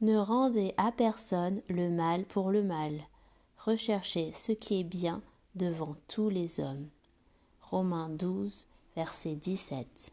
Ne rendez à personne le mal pour le mal. Recherchez ce qui est bien devant tous les hommes. Romains 12, verset 17.